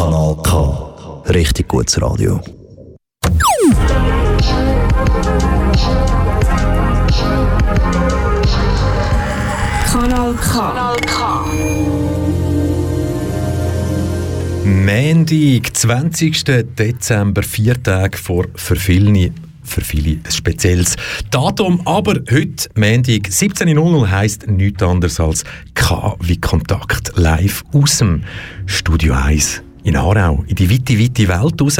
Kanal K. Richtig gutes Radio. Kanal K. Kanal K. Montag, 20. Dezember, vier Tage vor für viele, für viele ein spezielles Datum. Aber heute, Montag, 17.00 heisst nichts anderes als K wie Kontakt live aus dem Studio 1 in Aarau, in die weite, weite Welt raus.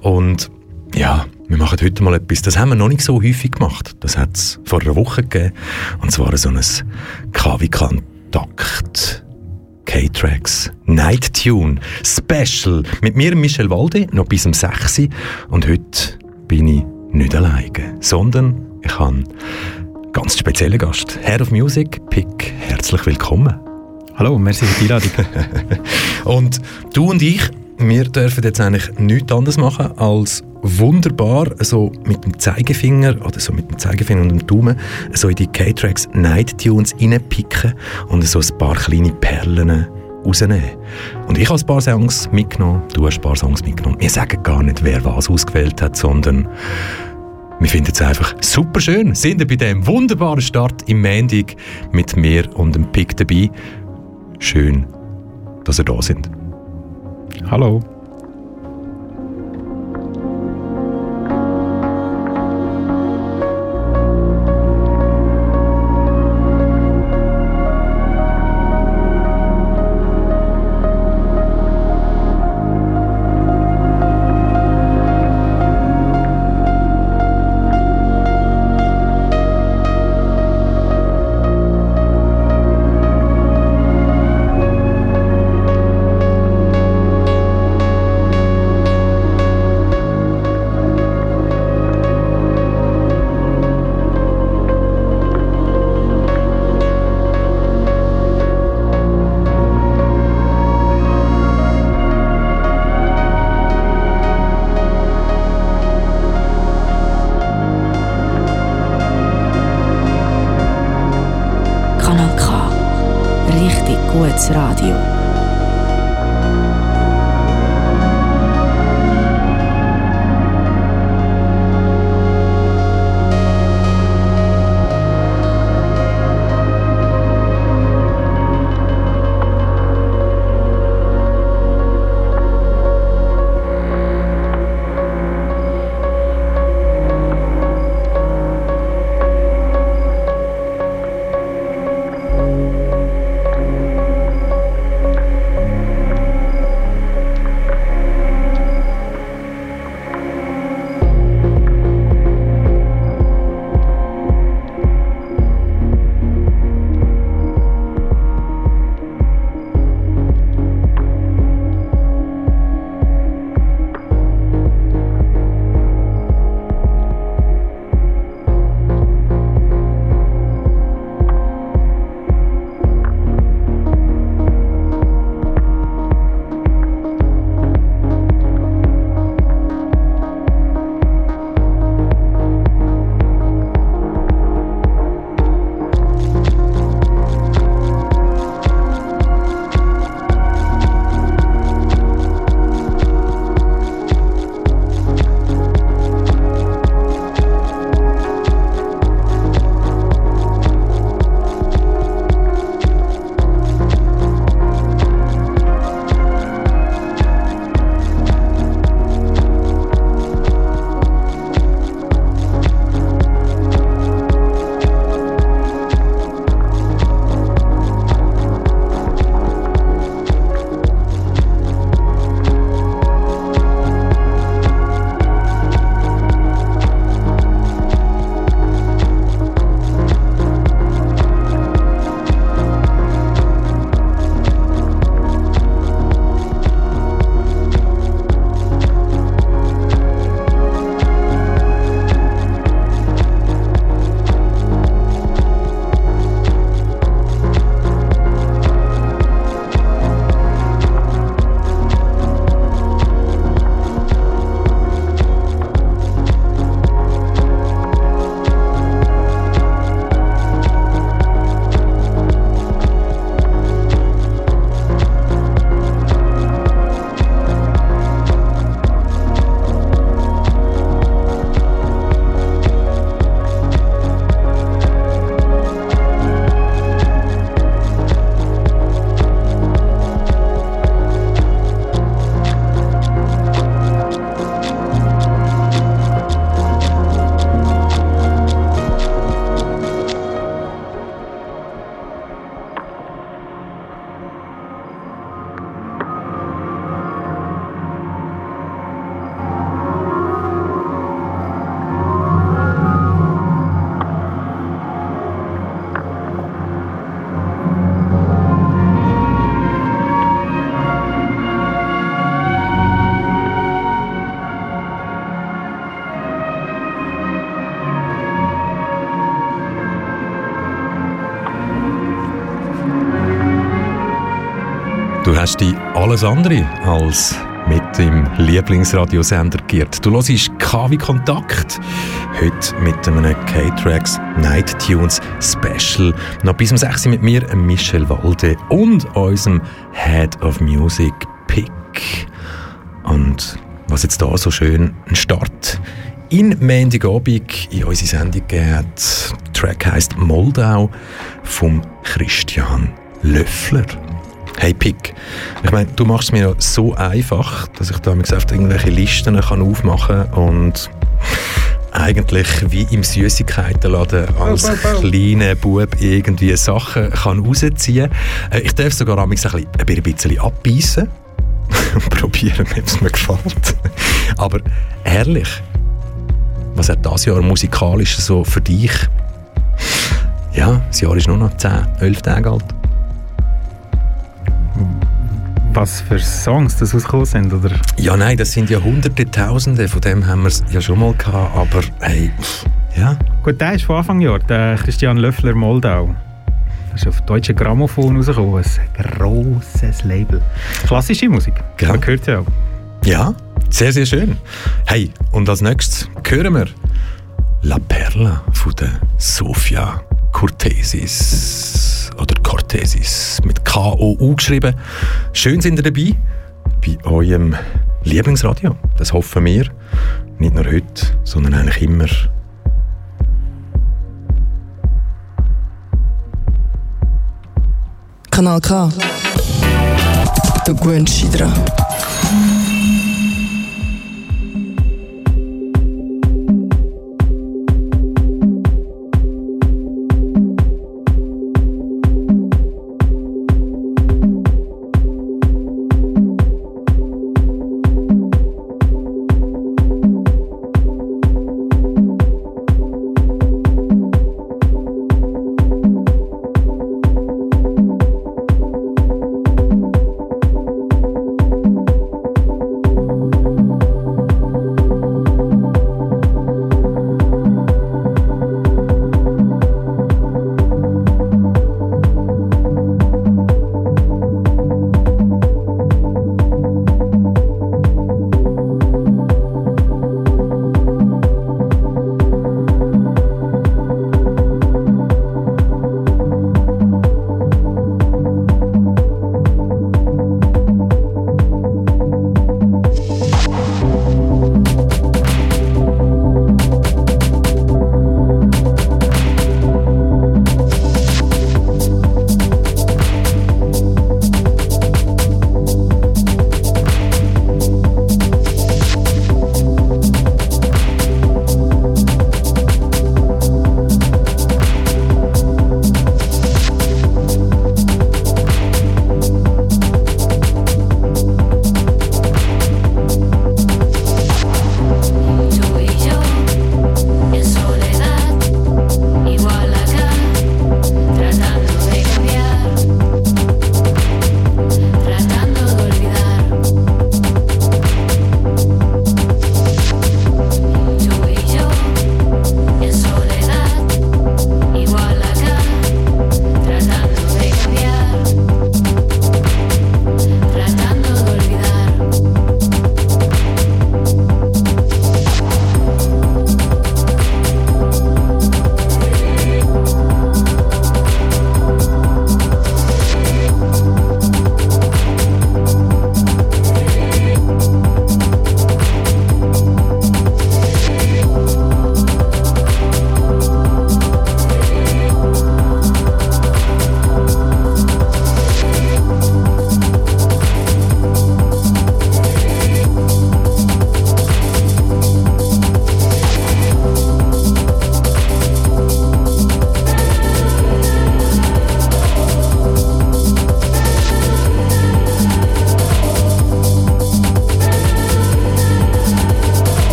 Und ja, wir machen heute mal etwas, das haben wir noch nicht so häufig gemacht. Das hat es vor einer Woche gegeben. Und zwar so ein KW-Kontakt. K-Tracks, Night Tune, Special mit mir, Michel Walde, noch bis um 6 Uhr. Und heute bin ich nicht alleine, sondern ich habe einen ganz speziellen Gast. Head of Music, Pick, herzlich willkommen. Hallo, merci für die Einladung. und du und ich, wir dürfen jetzt eigentlich nichts anderes machen, als wunderbar so mit dem Zeigefinger oder so mit dem Zeigefinger und dem Daumen so in die K-Tracks Night Tunes reinpicken und so ein paar kleine Perlen rausnehmen. Und ich habe ein paar Songs mitgenommen, du hast ein paar Songs mitgenommen. Wir sagen gar nicht, wer was ausgewählt hat, sondern wir finden es einfach super schön. Sind wir bei diesem wunderbaren Start im Mendig mit mir und dem Pick dabei. Schön, dass ihr da sind. Hallo. Dich alles andere als mit dem Lieblingsradiosender geirrt. Du hörst KW Kontakt. Heute mit einem K-Tracks Night Tunes Special. Noch bis um 6 Uhr mit mir, Michel Walde und unserem Head of Music, Pick. Und was jetzt da so schön ein Start in Mendigabend in unsere Sendung hat. Der Track heisst Moldau vom Christian Löffler. Hey Pick, ich meine, du machst es mir so einfach, dass ich da gesagt irgendwelche Listen kann aufmachen und eigentlich wie im Süßigkeitenladen als kleiner Bub irgendwie Sachen kann rausziehen kann. Äh, ich darf sogar ein bisschen, ein bisschen abbeißen und probieren, ob es mir gefällt. Aber ehrlich, was hat das Jahr musikalisch so für dich? Ja, das Jahr ist nur noch 10, 11 Tage alt was für Songs das rausgekommen sind, oder? Ja, nein, das sind ja hunderte, tausende, von dem haben wir es ja schon mal gehabt, aber hey, ja. Gut, der ist von Anfang Jahr, der Christian Löffler Moldau. Das ist auf deutsche Grammophon rausgekommen, ein grosses Label. Klassische Musik, ja. man hört ja auch. Ja, sehr, sehr schön. Hey, und als nächstes hören wir La Perla von der Sofia Cortesis oder Cortesis mit K-O-U geschrieben. Schön sind ihr dabei bei eurem Lieblingsradio. Das hoffen wir. Nicht nur heute, sondern eigentlich immer. Kanal K. Du gewöhnst dran.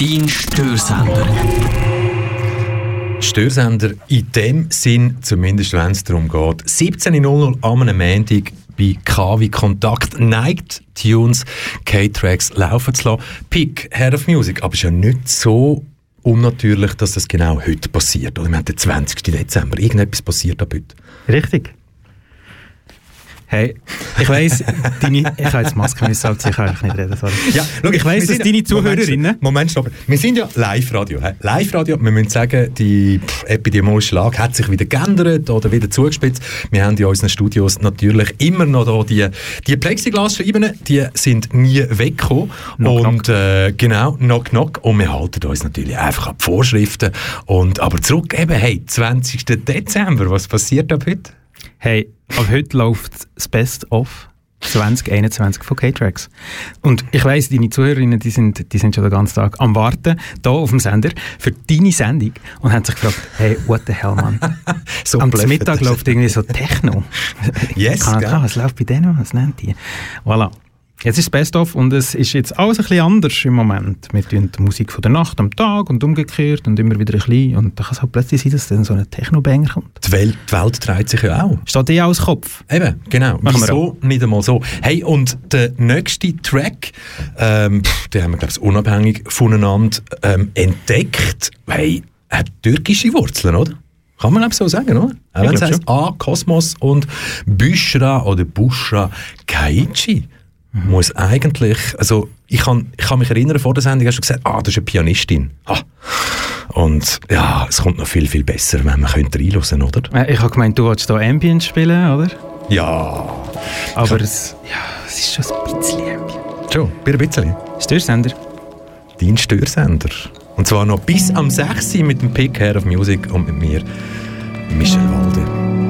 Dein Störsender. Störsender in dem Sinn, zumindest wenn es darum geht. 17.00 am Montag bei KW Kontakt Night Tunes K-Tracks laufen zu lassen. Pick, Head of Music, aber es ist ja nicht so unnatürlich, dass das genau heute passiert. Oder wir haben den 20. Dezember. Irgendetwas passiert ab heute. Richtig. Hey, ich weiss, deine, ich habe jetzt Maske müssen abziehen, ich kann eigentlich nicht reden, sorry. Ja, schau, ich weiss, dass deine Zuhörerinnen... Moment, stopp. Wir sind ja Live-Radio. Live-Radio, wir müssen sagen, die epidemiologische Lage hat sich wieder geändert oder wieder zugespitzt. Wir haben in unseren Studios natürlich immer noch da die, die Plexiglasscheiben, die sind nie weggekommen. Knock, und Äh, genau, knock, knock. Und wir halten uns natürlich einfach an die Vorschriften. Und, aber zurück eben, hey, 20. Dezember, was passiert ab heute? Hey, ab heute läuft das Best-of 2021 von K-Tracks. Und ich weiss, deine Zuhörerinnen, die sind, die sind schon den ganzen Tag am Warten, hier auf dem Sender, für deine Sendung und haben sich gefragt, hey, what the hell, man? so Am Mittag läuft irgendwie so Techno. Yes, Kann, gell? was läuft bei denen? Was nennt die? Voilà. Jetzt ist Best-of und es ist jetzt alles ein bisschen anders im Moment. Wir tun die Musik von der Nacht am Tag und umgekehrt und immer wieder ein bisschen. Und dann kann es halt plötzlich sein, dass dann so ein Techno-Banger kommt. Die Welt, die Welt dreht sich ja auch. Steht dir als Kopf? Eben, genau. Machen Wieso nicht einmal so? Hey, und der nächste Track, ähm, den haben wir, glaube ich, unabhängig voneinander ähm, entdeckt. Hey, hat türkische Wurzeln, oder? Kann man eben so sagen, oder? Auch wenn es heißt A, Kosmos und Büschra oder Bushra Kaichi. Muss eigentlich, also ich kann, ich kann mich erinnern, vor der Sendung hast du gesagt, ah, das ist eine Pianistin. Ah. Und ja, es kommt noch viel, viel besser, wenn man könnte reinhören, oder? Äh, Ich habe gemeint, du wolltest hier Ambient spielen, oder? Ja, Aber es, ja, es ist schon ein bisschen Ambient. schon, ein bisschen. Störsender. dein Störsender. Und zwar noch bis am 6. Uhr mit dem Pick Hair of Music und mit mir, Michel Walde.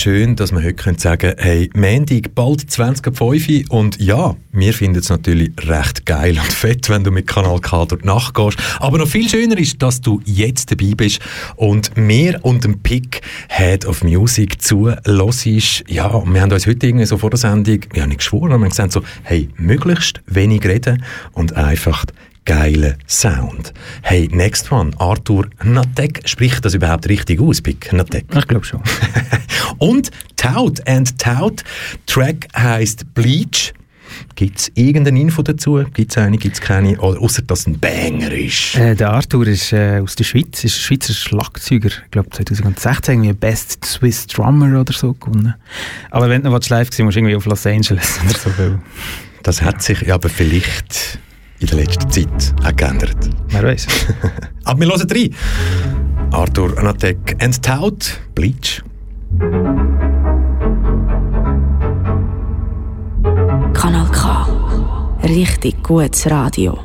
Schön, dass wir heute sagen können, hey, Mendig, bald 20.05 und ja, wir finden es natürlich recht geil und fett, wenn du mit Kanal K durch die Nacht gehst. Aber noch viel schöner ist, dass du jetzt dabei bist und mir und dem Pick Head of Music zuhörst. Ja, wir haben uns heute irgendwie so vor der Sendung, wir haben nicht geschworen, aber wir haben gesagt so, hey, möglichst wenig reden und einfach geilen Sound. Hey, next one, Arthur Natek. Spricht das überhaupt richtig aus, Pick? Natek? Ich glaube schon. Und Tout and Tout. Track heisst Bleach. Gibt es irgendeine Info dazu? Gibt es eine, gibt es keine? Oder außer dass es ein Banger ist? Äh, der Arthur ist äh, aus der Schweiz, ist ein Schweizer Schlagzeuger. Ich glaube 2016 irgendwie Best Swiss Drummer oder so gewonnen. Aber wenn du noch live gesehen musst du irgendwie auf Los Angeles oder so. Das hat sich ja, aber vielleicht in der letzten Zeit auch geändert. wer weiß. Aber wir hören rein. Arthur Natek and Tout, Bleach. Kanal K. Richtig gutes Radio.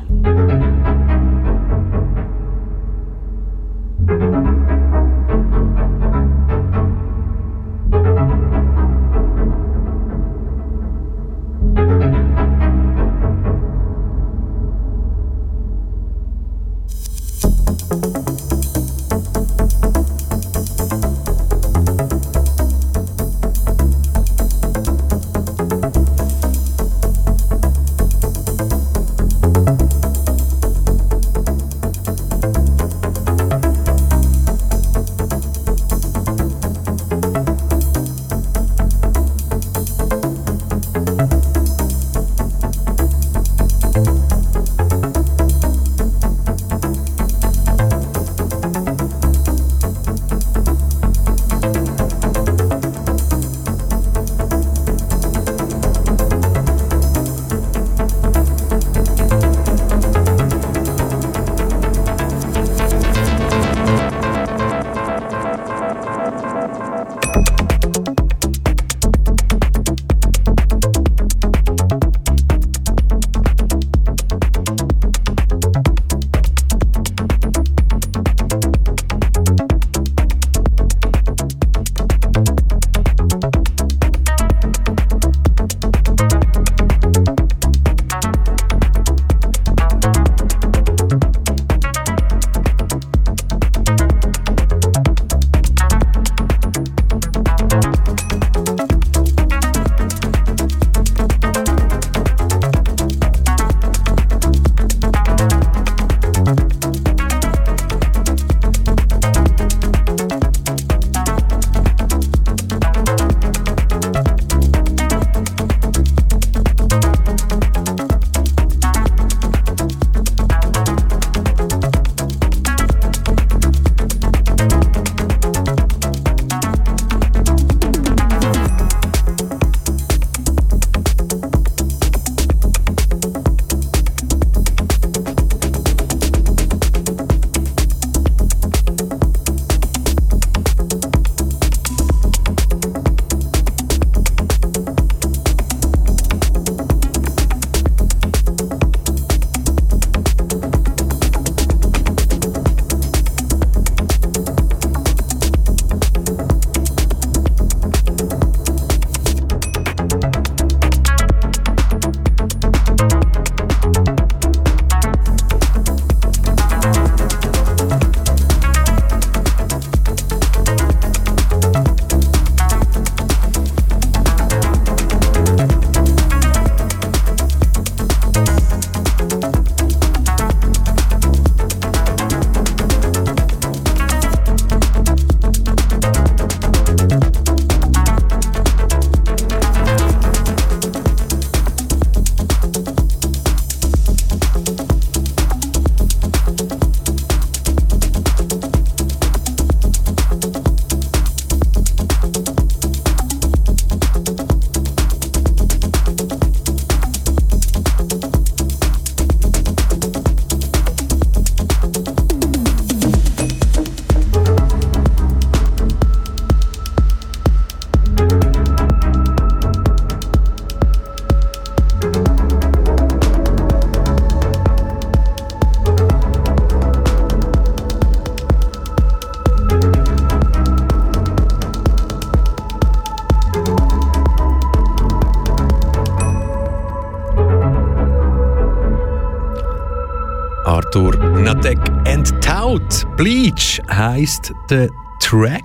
Tout. Bleach heisst der Track.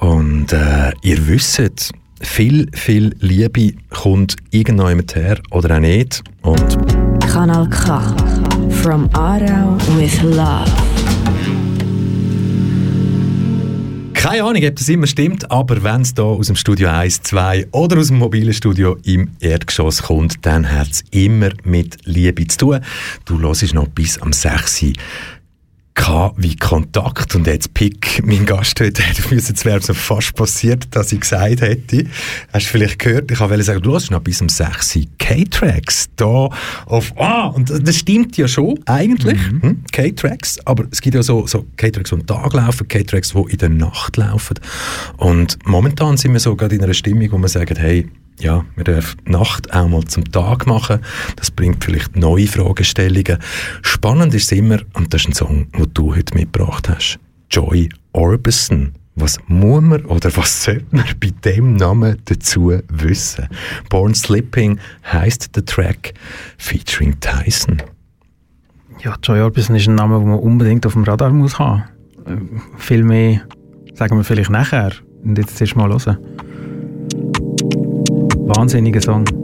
Und äh, ihr wisst, viel, viel Liebe kommt irgendjemand her oder auch nicht. Und Kanal K. From Aarau with Love. keine Ahnung, ob das immer stimmt, aber wenn es da aus dem Studio 1, 2 oder aus dem mobilen Studio im Erdgeschoss kommt, dann hat es immer mit Liebe zu tun. Du hörst noch bis am 6. Wie Kontakt und jetzt Pick, mein Gast heute, es wäre so fast passiert, dass ich gesagt hätte, hast du vielleicht gehört, ich wollte sagen, du hast noch bis um 6 Uhr K-Tracks. Da auf, ah, und das stimmt ja schon, eigentlich, mhm. hm, K-Tracks, aber es gibt ja so, so K-Tracks, die am Tag laufen, K-Tracks, die in der Nacht laufen. Und momentan sind wir so gerade in einer Stimmung, wo wir sagen, hey, ja, wir dürfen Nacht auch mal zum Tag machen. Das bringt vielleicht neue Fragestellungen. Spannend ist immer, und das ist ein Song, den du heute mitgebracht hast. Joy Orbison. Was muss man oder was sollte man bei dem Namen dazu wissen? Born Slipping heißt der Track featuring Tyson. Ja, Joy Orbison ist ein Name, den man unbedingt auf dem Radar muss haben. Äh, viel mehr sagen wir vielleicht nachher. Und jetzt erst mal hören. Wahnsinniger Song.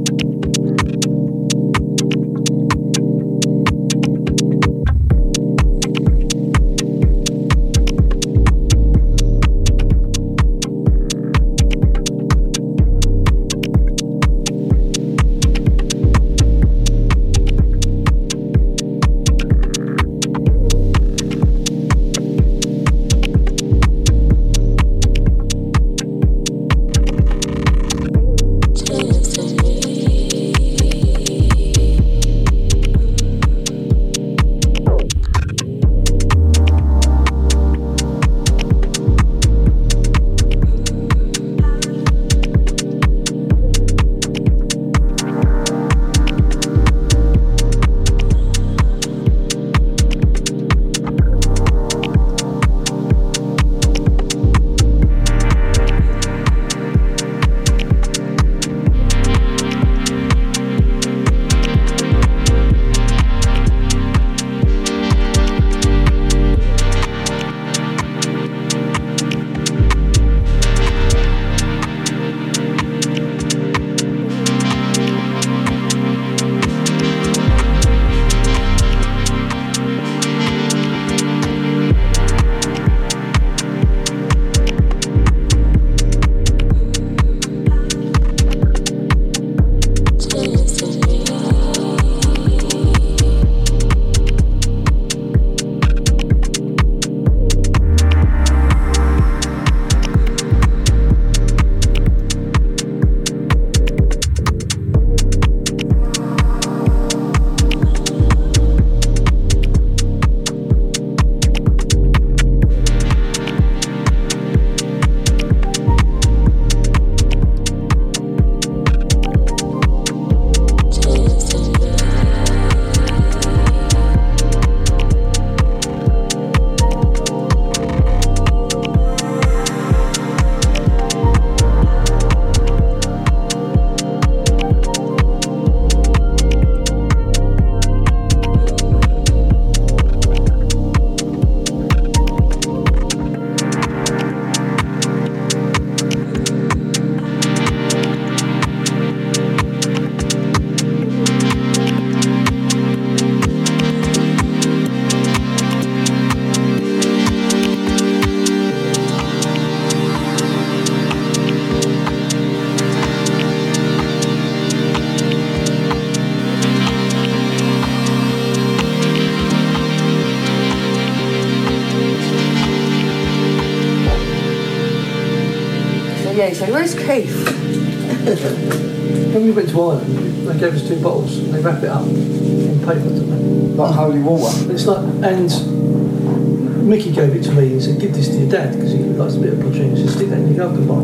Like holy water. It's like, and Mickey gave it to me and said, give this to your dad because he likes a bit of poutine. He said, stick that in your yoga bar.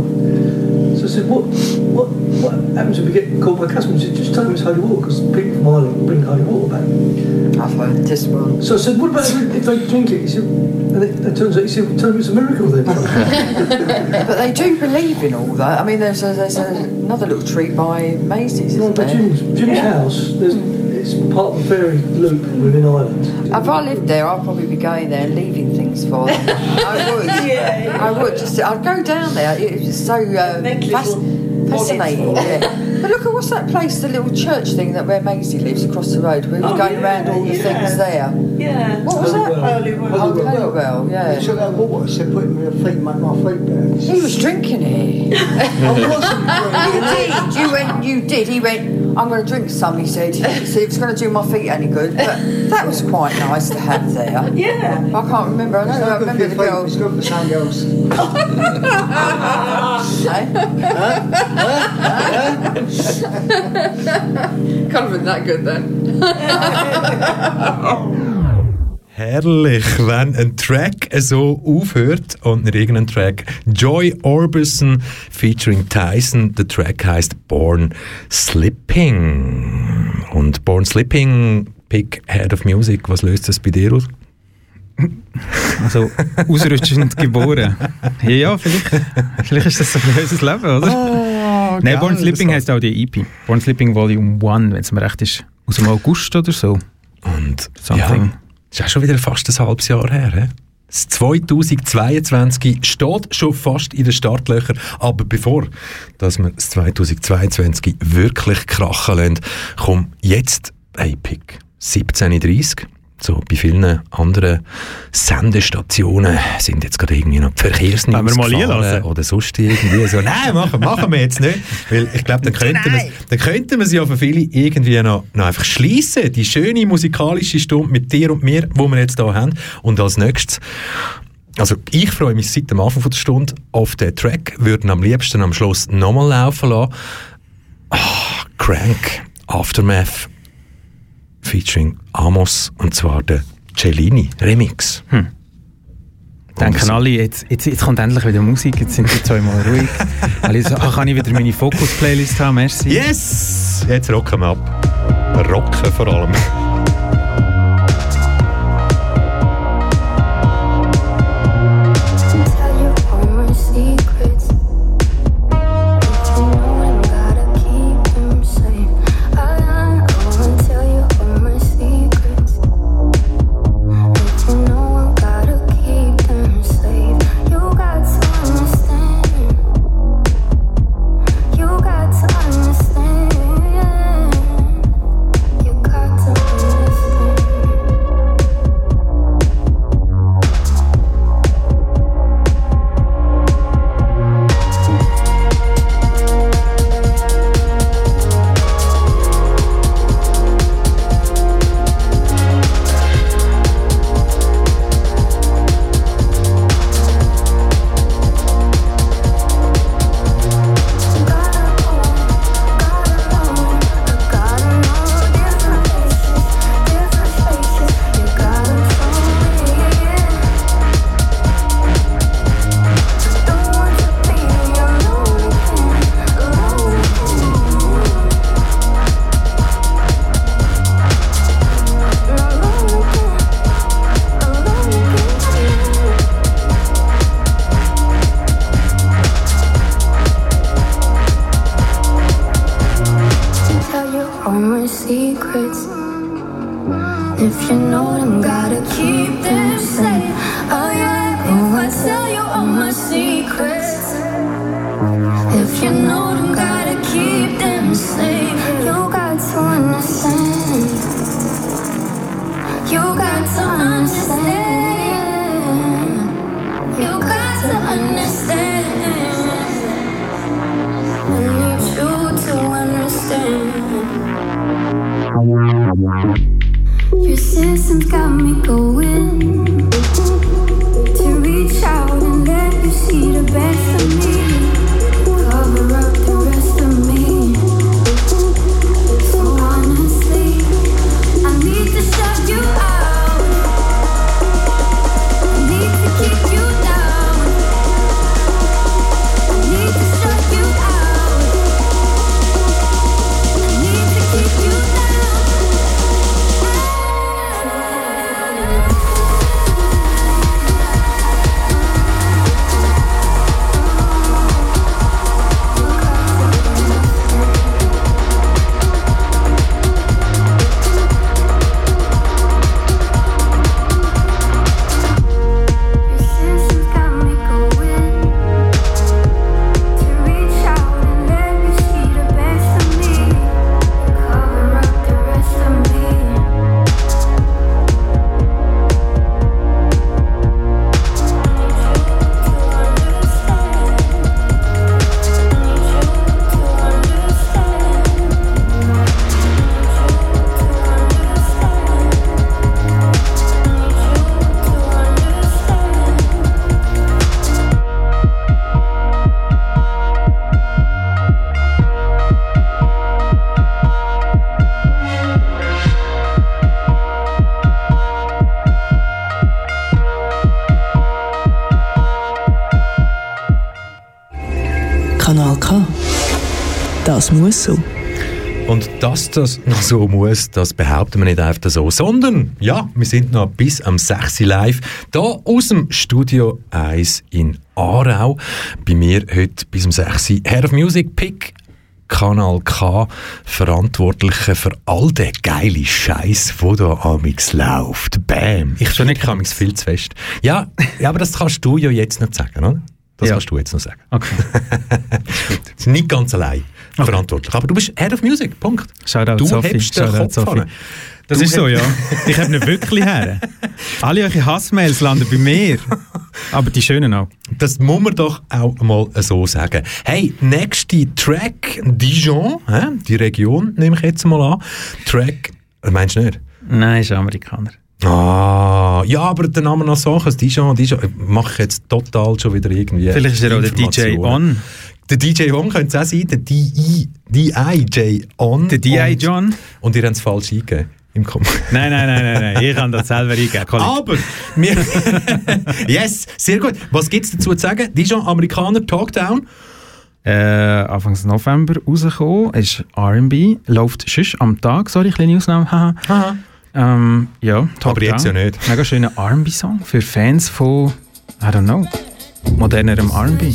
So I said, what, what, what happens if we get called by customers? He said, just tell them it's holy water because people from Ireland bring holy water back. I've heard this one. So I said, what about if they drink it? He said, and it, it turns out, he said, tell them it's a miracle then. but they do believe in all that. I mean, there's, a, there's a, another little treat by Macy's, No, isn't but there? Jim's, Jim's house, there's, it's part of a fairy loop within Ireland. If I lived there, I'd probably be going there and leaving things for them. I would. Yeah. I would. Just, I'd go down there. It's so uh, Make fas- fascinating. Yeah. But look at what's that place, the little church thing that where Maisie lives across the road. We were Oh, going yeah, around all the yeah. things there. Yeah. What was that? Holy Well. Oh, Holywell, yeah. Took that water, said put in my feet, my feet better. He was drinking it. I wasn't you did. You went. You did. He went. I'm going to drink some. He said. He said it's going to do my feet any good. But that was quite nice to have there. Yeah. I can't remember. I, It's know, I not good for remember your the feet, girls. it's good for something else. Can't have been that good then. Herrlich, wenn ein Track so aufhört und nicht irgendein Track. Joy Orbison featuring Tyson. Der Track heißt Born Slipping. Und Born Slipping, Pick Head of Music, was löst das bei dir aus? Also, ausrüstend geboren. Ja, ja, vielleicht, vielleicht ist das so ein unser Leben, oder? Oh, Nein, Born Slipping heisst auch die EP. Born Slipping Volume 1, wenn es mir recht ist. Aus dem August oder so. Und Something. ja, ist auch schon wieder fast ein halbes Jahr her. He? Das 2022 steht schon fast in den Startlöchern, aber bevor dass wir das 2022 wirklich krachen lassen, kommt jetzt ein Pick. 17.30 So, bei vielen anderen Sendestationen sind jetzt gerade irgendwie noch die Verkehrsnews oder sonst irgendwie so. Nein, machen, machen wir jetzt nicht. Weil ich glaube, dann könnten wir dann könnten wir sie ja für viele irgendwie noch, noch einfach schließen. Die schöne musikalische Stunde mit dir und mir, wo wir jetzt hier haben. Und als nächstes also ich freue mich seit dem Anfang von der Stunde auf den Track, würden am liebsten am Schluss nochmal laufen lassen. Ah, Crank, Aftermath, featuring Amos, und zwar der Cellini Remix. Denken alle, jetzt, jetzt, jetzt kommt endlich wieder Musik, jetzt sind die zwei mal ruhig. Alle so, ah, kann ich wieder meine Fokus-Playlist haben, merci. Yes! Jetzt rocken wir ab. Rocken vor allem. Your system's got me going muss so. Und dass das noch so muss, das behaupten wir nicht einfach so, sondern ja, wir sind noch bis am 6. Uhr live, da aus dem Studio 1 in Aarau. Bei mir heute bis am 6. Uhr Head of Music Pick Kanal K Verantwortliche für all den geilen Scheiß, wo da amix läuft. Bam. Ich schon nicht amix viel zu fest. Ja, ja, aber das kannst du ja jetzt nicht sagen, oder? Das Ja. kannst du jetzt noch sagen. Okay. Das ist nicht ganz allein verantwortlich. Aber du bist Head of Music, Punkt. Shoutout du Sophie. hebst den Shoutout Kopf an. Das Du ist so, ja. Ich habe nicht wirklich her. Alle eure Hassmails landen bei mir. Aber die schönen auch. Das muss man doch auch mal so sagen. Hey, nächste Track, Dijon, hä? die Region nehme ich jetzt mal an. Track, äh, meinst du nicht? Nein, ist Amerikaner. Ah, ja, aber der Name noch also Dijon, Dijon, mache ich jetzt total schon wieder irgendwie. Vielleicht ist er auch der DJ. On. Der DJ On könnte es auch sein, der DI, DIJ On. Der DI Und- John? Und ihr habt es falsch eingegeben. Im Kom Nein, nein, nein, nein, nein. Ich kann das selber eingeben. Kollege. Aber, wir yes, sehr gut. Was gibt es dazu zu sagen? Dijon, Amerikaner, Talkdown. Äh, Anfangs November rausgekommen, ist R&B, läuft sonst am Tag, sorry, kleine Ausnahme, haha. Aha. Ähm, ja, Talk Aber jetzt ja nicht. Mega schöner R&B-Song für Fans von, I don't know, modernerem R&B.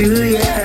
to you.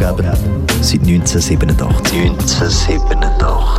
Donaugeber seit 1987. 1987.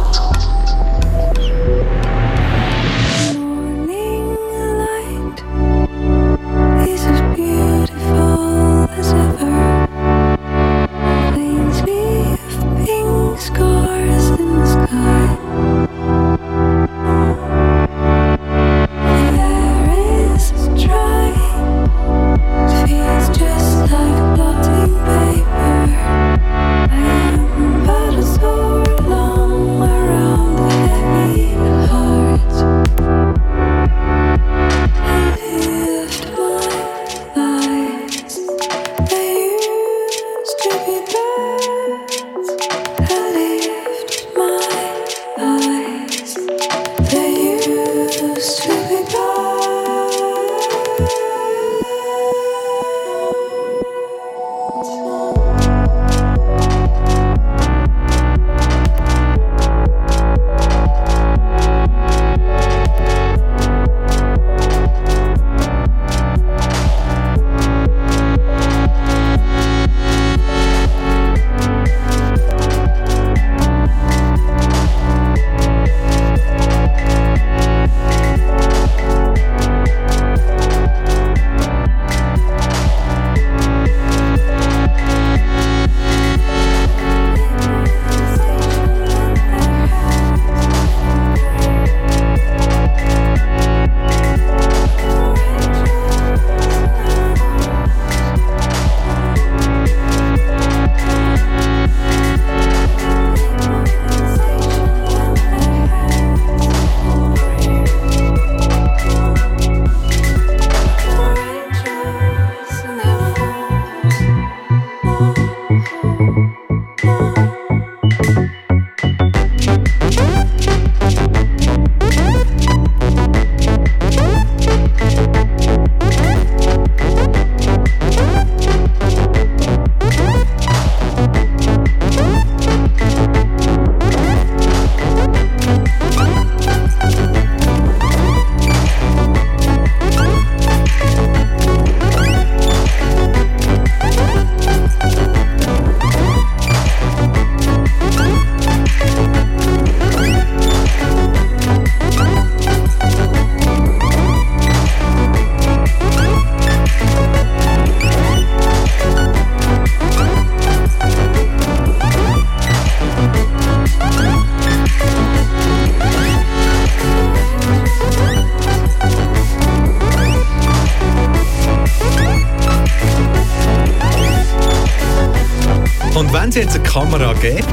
Kamera gäbe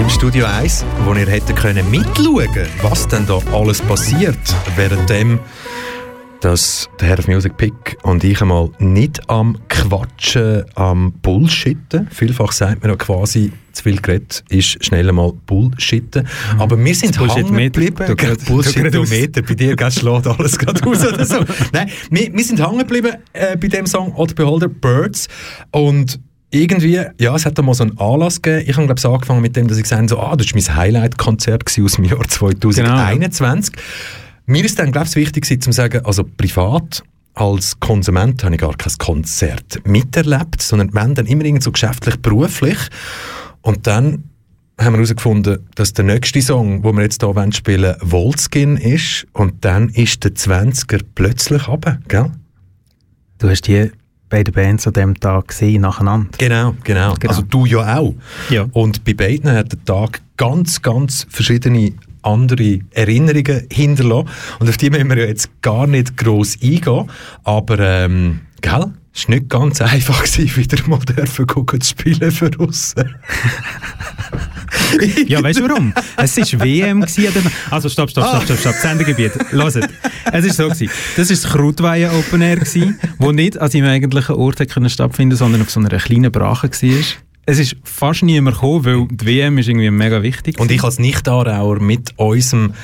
im Studio 1, wo ihr hättet können mitschauen was denn da alles passiert, währenddem dass der Herr of Music Pick und ich einmal nicht am Quatschen, am Bullshitten. Vielfach sagt man ja quasi, zu viel geredet ist schnell einmal Bullshitten. Aber wir sind hängen geblieben. Du du gerade Bullshit-Meter. Bei dir gell, schlägt alles gerade raus oder so. Nein, wir, wir sind hängen geblieben äh, bei dem Song Odd Beholder Birds und irgendwie, ja, es hat da mal so einen Anlass gegeben. Ich habe, glaube ich, angefangen mit dem, dass ich gesagt habe, so, ah, das war mein Highlight-Konzert aus dem Jahr 2021. Mir ist dann, glaube ich, wichtig gewesen, zu sagen, also privat als Konsument habe ich gar kein Konzert miterlebt, sondern wenn dann immer irgendwie so geschäftlich, beruflich. Und dann haben wir herausgefunden, dass der nächste Song, den wir jetzt hier wollen spielen Wolfskin ist. Und dann ist der 20er plötzlich runter, gell? Du hast die beiden Bands an diesem Tag gesehen, nacheinander. Genau, genau, Genau. Also du ja auch. Ja. Und bei beiden hat der Tag ganz, ganz verschiedene andere Erinnerungen hinterlassen. Und auf die müssen wir ja jetzt gar nicht gross eingehen. Aber, ähm, gell? Es war nicht ganz einfach, wieder mal dürfen gucken, zu spielen für uns. Ja, weißt du warum? Es war WM. Also, stopp, stopp, stopp, stopp, stopp. Sendegebiet. Hört. Es war so. Gewesen. Das war das Krautweihen Open Air, gewesen, wo nicht an seinem eigentlichen Ort können stattfinden sondern auf so einer kleinen Brache war. Es ist fast niemand gekommen, weil die WM ist irgendwie mega wichtig. Und ich als Nicht-Aarauer mit unserem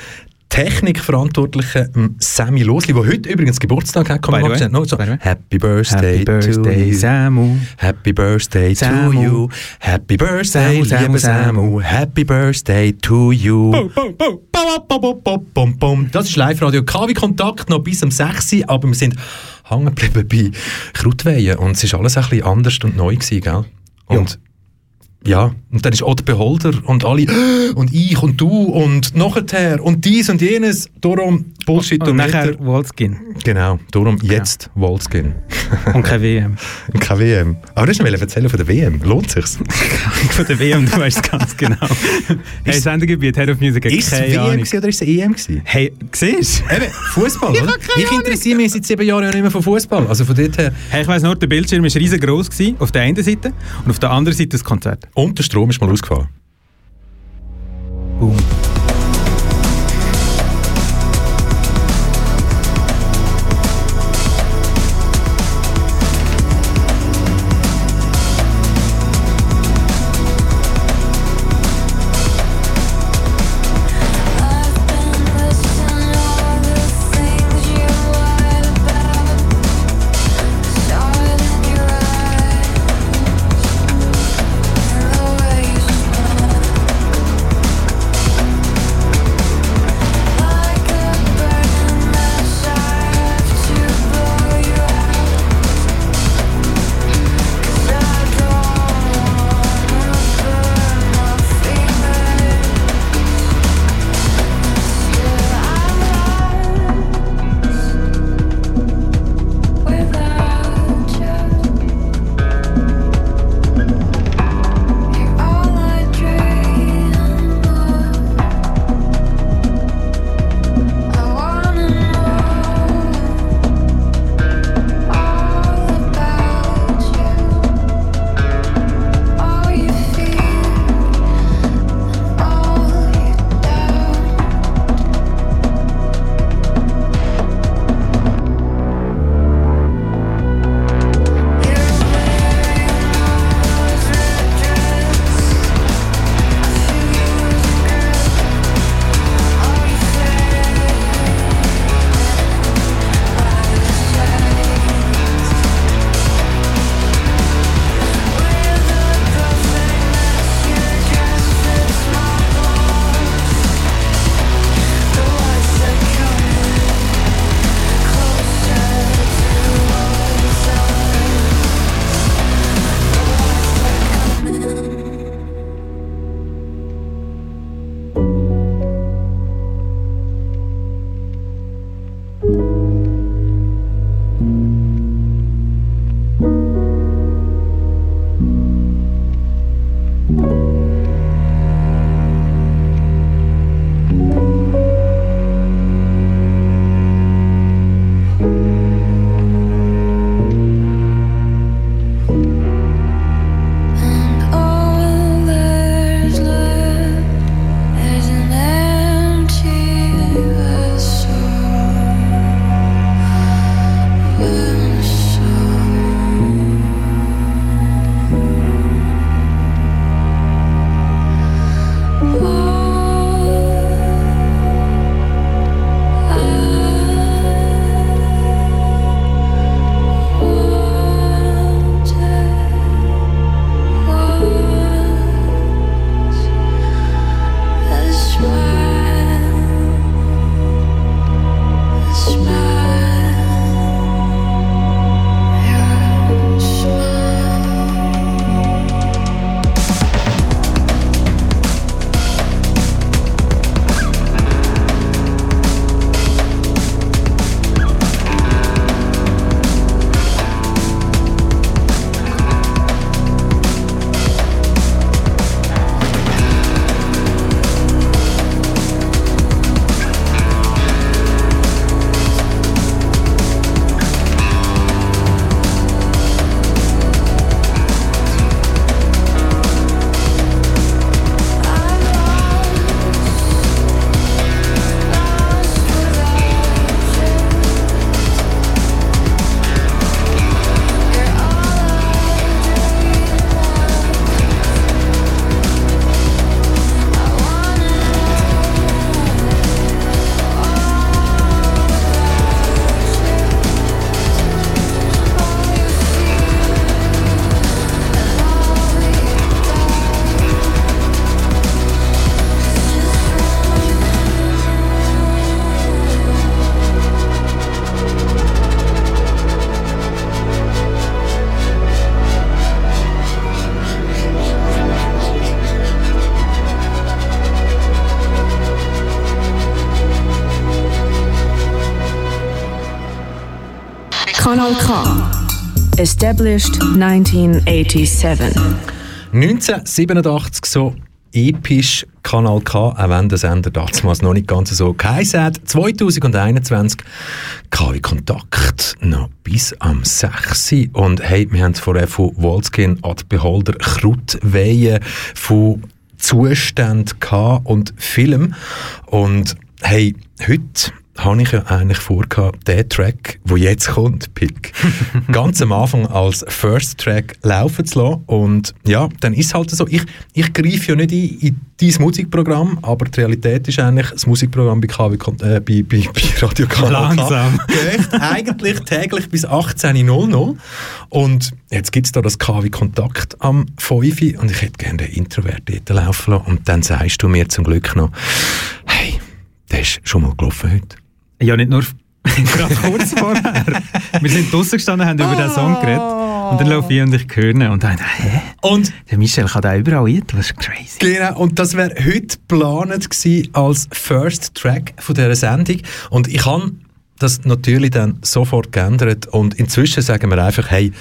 Technikverantwortlichen ähm, Sammy Losli, der heute übrigens Geburtstag hat, kann man. No, so. Happy Birthday, Happy Birthday, to. Samu. Happy Birthday Samu. to you. Happy Birthday, Samu, Samu, lieber Samu. Samu. Happy Birthday to you. Das ist Live-Radio. KW Kontakt noch bis um 6 Uhr, aber wir sind hängen geblieben bei Krautweihen und es war alles ein bisschen anders und neu, gewesen, gell? Und ja, und dann ist Odd Beholder und alle und ich und du und nachher und dies und jenes. Darum Bullshit und und nachher. Wolfskin. Genau, darum jetzt Wolfskin. Und keine WM. Keine WM. Aber du hast erzählen von der WM. Lohnt sich's? Von der WM, du weißt es ganz genau. hey, Sendegebiet, Head of Music, Ist es WM Ahnung. gewesen oder ist es EM gewesen? Hey, siehst du? Eben, Fußball, oder? Ich interessiere mich seit sieben Jahren ja nicht mehr für Fußball. Also von dort her. Hey, ich weiss nur, der Bildschirm war riesengroß gewesen, auf der einen Seite und auf der anderen Seite das Konzert. Und der Strom ist mal ausgefallen. Established 1987. 1987 so episch Kanal K, auch wenn der Sender damals noch nicht ganz so geheißen hat. 2021 KW Kontakt noch bis am 6. Und hey, wir haben vorher von Wolskin ad Beholder Krautwehen von Zustand gehabt und Film. Und hey, heute habe ich ja eigentlich vorgehabt, den Track, der jetzt kommt, Pick, ganz am Anfang als First Track laufen zu lassen. Und ja, dann ist es halt so, ich, ich greife ja nicht ein in dein Musikprogramm, aber die Realität ist eigentlich, das Musikprogramm bei, KW, äh, bei, bei, bei Radio Kanal Langsam. geht eigentlich täglich bis 18.00 und jetzt gibt es da das KW Kontakt am 5 und ich hätte gerne den Introvert dort laufen lassen und dann sagst du mir zum Glück noch, hey, der ist schon mal gelaufen heute. Ja, nicht nur gerade kurz vorher. Wir sind draußen gestanden, haben über den Song geredet. Und dann laufe ich und ich höre und dann, hä? Und der Michel kann da überall rein, das ist crazy. Genau, und das wäre heute geplant gewesen als First Track von dieser Sendung. Und ich habe das natürlich dann sofort geändert und inzwischen sagen wir einfach, hey,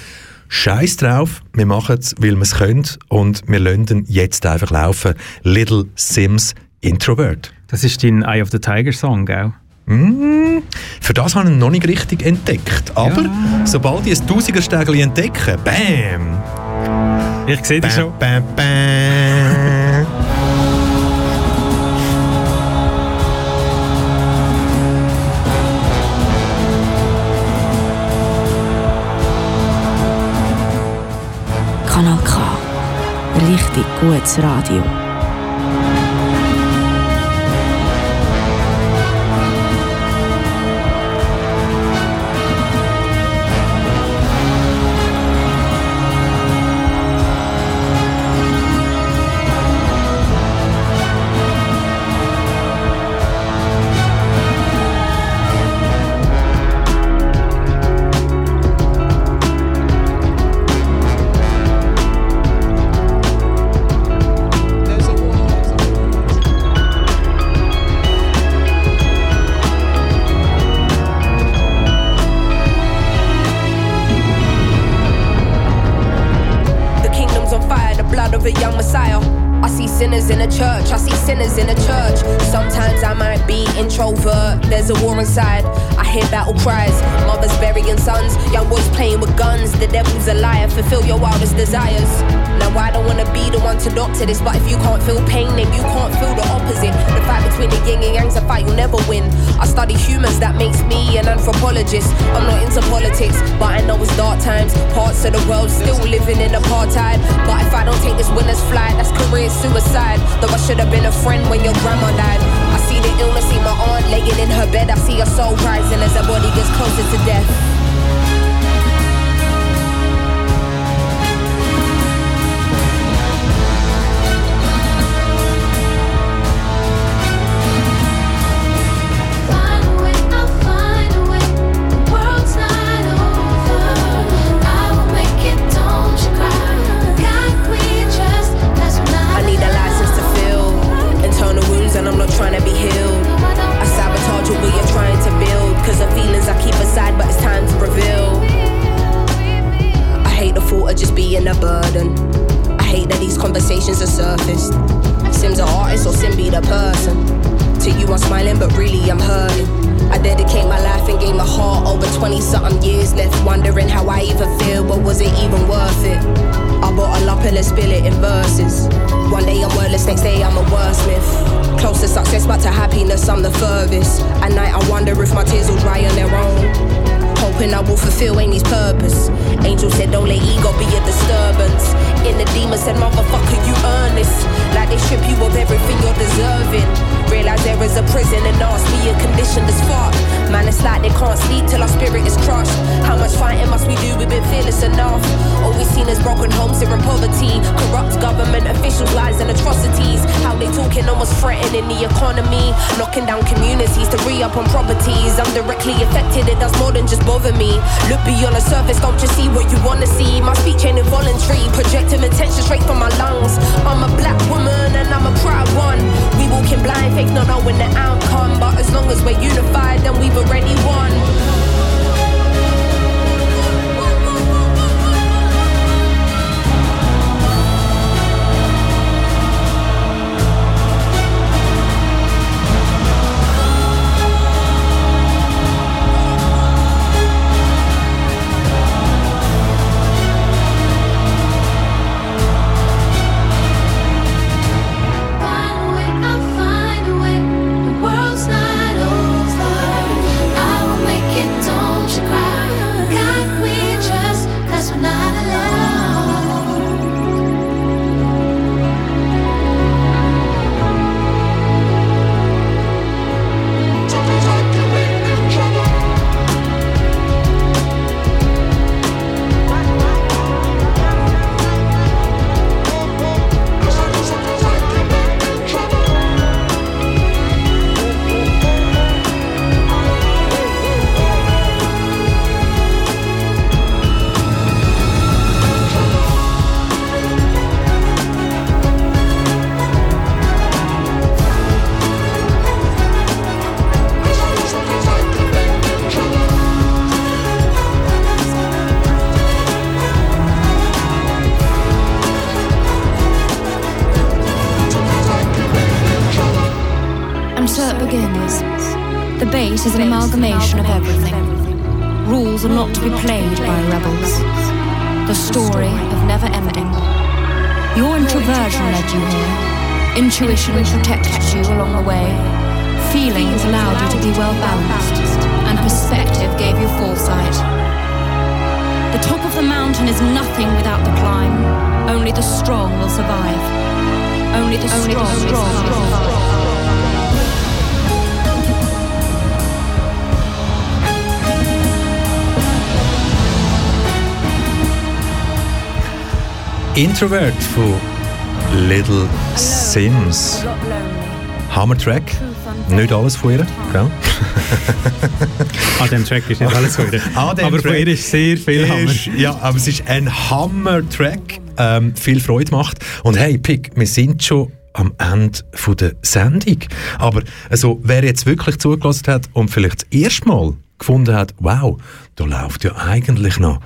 Scheiß drauf, wir machen es, weil wir es können und wir lassen jetzt einfach laufen. Little Sims Introvert. Das ist dein Eye of the Tiger Song, gell? Mm, für das habe ich ihn noch nicht richtig entdeckt. Aber Ja. sobald ich ein Tausigerstägli entdecke, bam! Ich sehe dich schon. Bam, bam. Kanal K. Richtig gutes Radio. That makes me an anthropologist. I'm not into politics, but I know it's dark times. Parts of the world still living in apartheid. But if I don't take this winner's flight, that's career suicide. Though I should have been a friend when your grandma died. I see the illness, see my aunt laying in her bed. I see her soul rising as her body gets closer to death. But I'm the furthest. At night, I wonder if my tears will dry on their own. Hoping I will fulfill Amy's purpose. Angel said, Don't let ego be a disturbance. In the demon said, Motherfucker, you earn this. Like they strip you of everything you're deserving. Realize there is a prison and me a condition as fuck. Man, it's like they can't sleep till our spirit is crushed. How much fighting must we do? We've been fearless enough. All we've seen is broken homes here in poverty. Corrupt government officials, lies and atrocities. How they talking almost threatening the economy. Knocking down communities to re up on properties. I'm directly affected, it does more than just bother me. Look beyond the surface, don't just see what we're unified, you along the way. Feelings allowed you to be well balanced. And perspective gave you foresight. The top of the mountain is nothing without the climb. Only the strong will survive. Only the strong, will survive. Introvert von Little Sims. Hammer Track. Nicht alles von ihr, gell? An dem Track ist nicht alles von ihr. Aber von Track ihr ist sehr viel Hammer. ist- Ja, aber es ist ein Hammer-Track. Ähm, viel Freude macht. Und hey, Pick, wir sind schon am Ende von der Sendung. Aber also, wer jetzt wirklich zugelassen hat und vielleicht das erste Mal gefunden hat, wow, da läuft ja eigentlich noch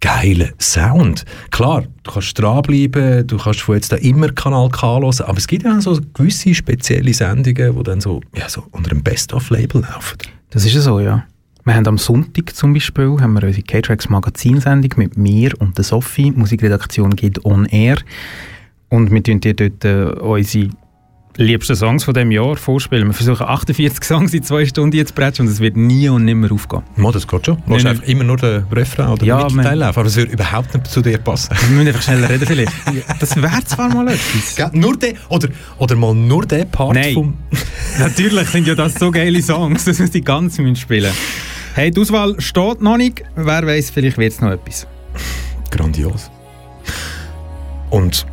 geiler Sound. Klar, du kannst dranbleiben, du kannst von jetzt da immer Kanal K hören, aber es gibt ja so gewisse spezielle Sendungen, die dann so, ja, so unter einem Best-of-Label laufen. Das ist ja so, ja. Wir haben am Sonntag zum Beispiel haben wir unsere K-Tracks Magazinsendung mit mir und der Sophie. Musikredaktion geht on air. Und wir tun dir dort äh, unsere liebsten Songs von diesem Jahr vorspielen. Wir versuchen 48 Songs in zwei Stunden jetzt zu und es wird nie und nimmer aufgehen. Mo, das geht schon. Du nein. einfach immer nur den Refrain oder Ja, den Mittelteil laufen, aber es würde überhaupt nicht zu dir passen. Wir müssen einfach schneller reden vielleicht. Das wäre zwar mal etwas. Gell? Nur der, oder, oder mal nur der Part Nein. vom... Natürlich sind ja das so geile Songs, dass wir die ganz müssen spielen Hey, die Auswahl steht noch nicht. Wer weiß, vielleicht wird es noch etwas. Grandios. Und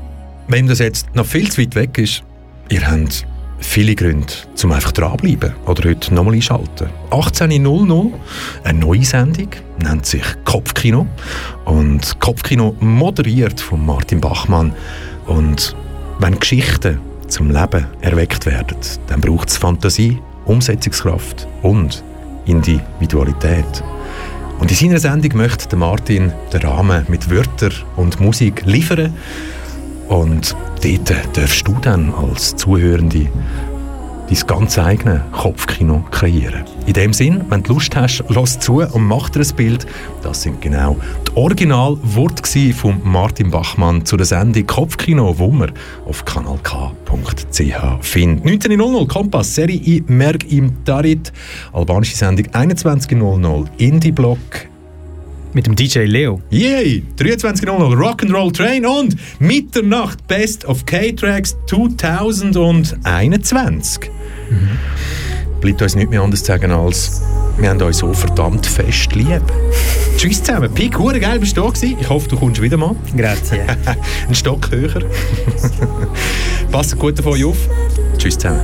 wenn das jetzt noch viel zu weit weg ist, ihr habt viele Gründe, zum einfach dranbleiben oder heute nochmal einschalten. 18.00, eine neue Sendung, nennt sich Kopfkino. Und Kopfkino moderiert von Martin Bachmann. Und wenn Geschichten zum Leben erweckt werden, dann braucht es Fantasie, Umsetzungskraft und Individualität. Und in seiner Sendung möchte Martin den Rahmen mit Wörtern und Musik liefern. Und dort darfst du dann als Zuhörende dein ganz eigene Kopfkino kreieren. In dem Sinn, wenn du Lust hast, lass zu und mach dir ein Bild. Das sind genau die Originalworte von Martin Bachmann zu der Sendung Kopfkino, wo man auf kanalk.ch findet. 19.00 Kompass, Serie i Merg im Tarit, albanische Sendung 21.00 Indie-Block Mit dem DJ Leo. Yay! 23.00 Rock'n'Roll Train und Mitternacht Best of K-Tracks 2021. Bleibt uns nicht mehr anders zu sagen als wir haben euch so verdammt fest lieb. Tschüss zusammen. Pik, hure geil bist du da gewesen. Ich hoffe, du kommst wieder mal. Grazie. Ein Stock höher. Passt gut auf euch auf. Tschüss zusammen.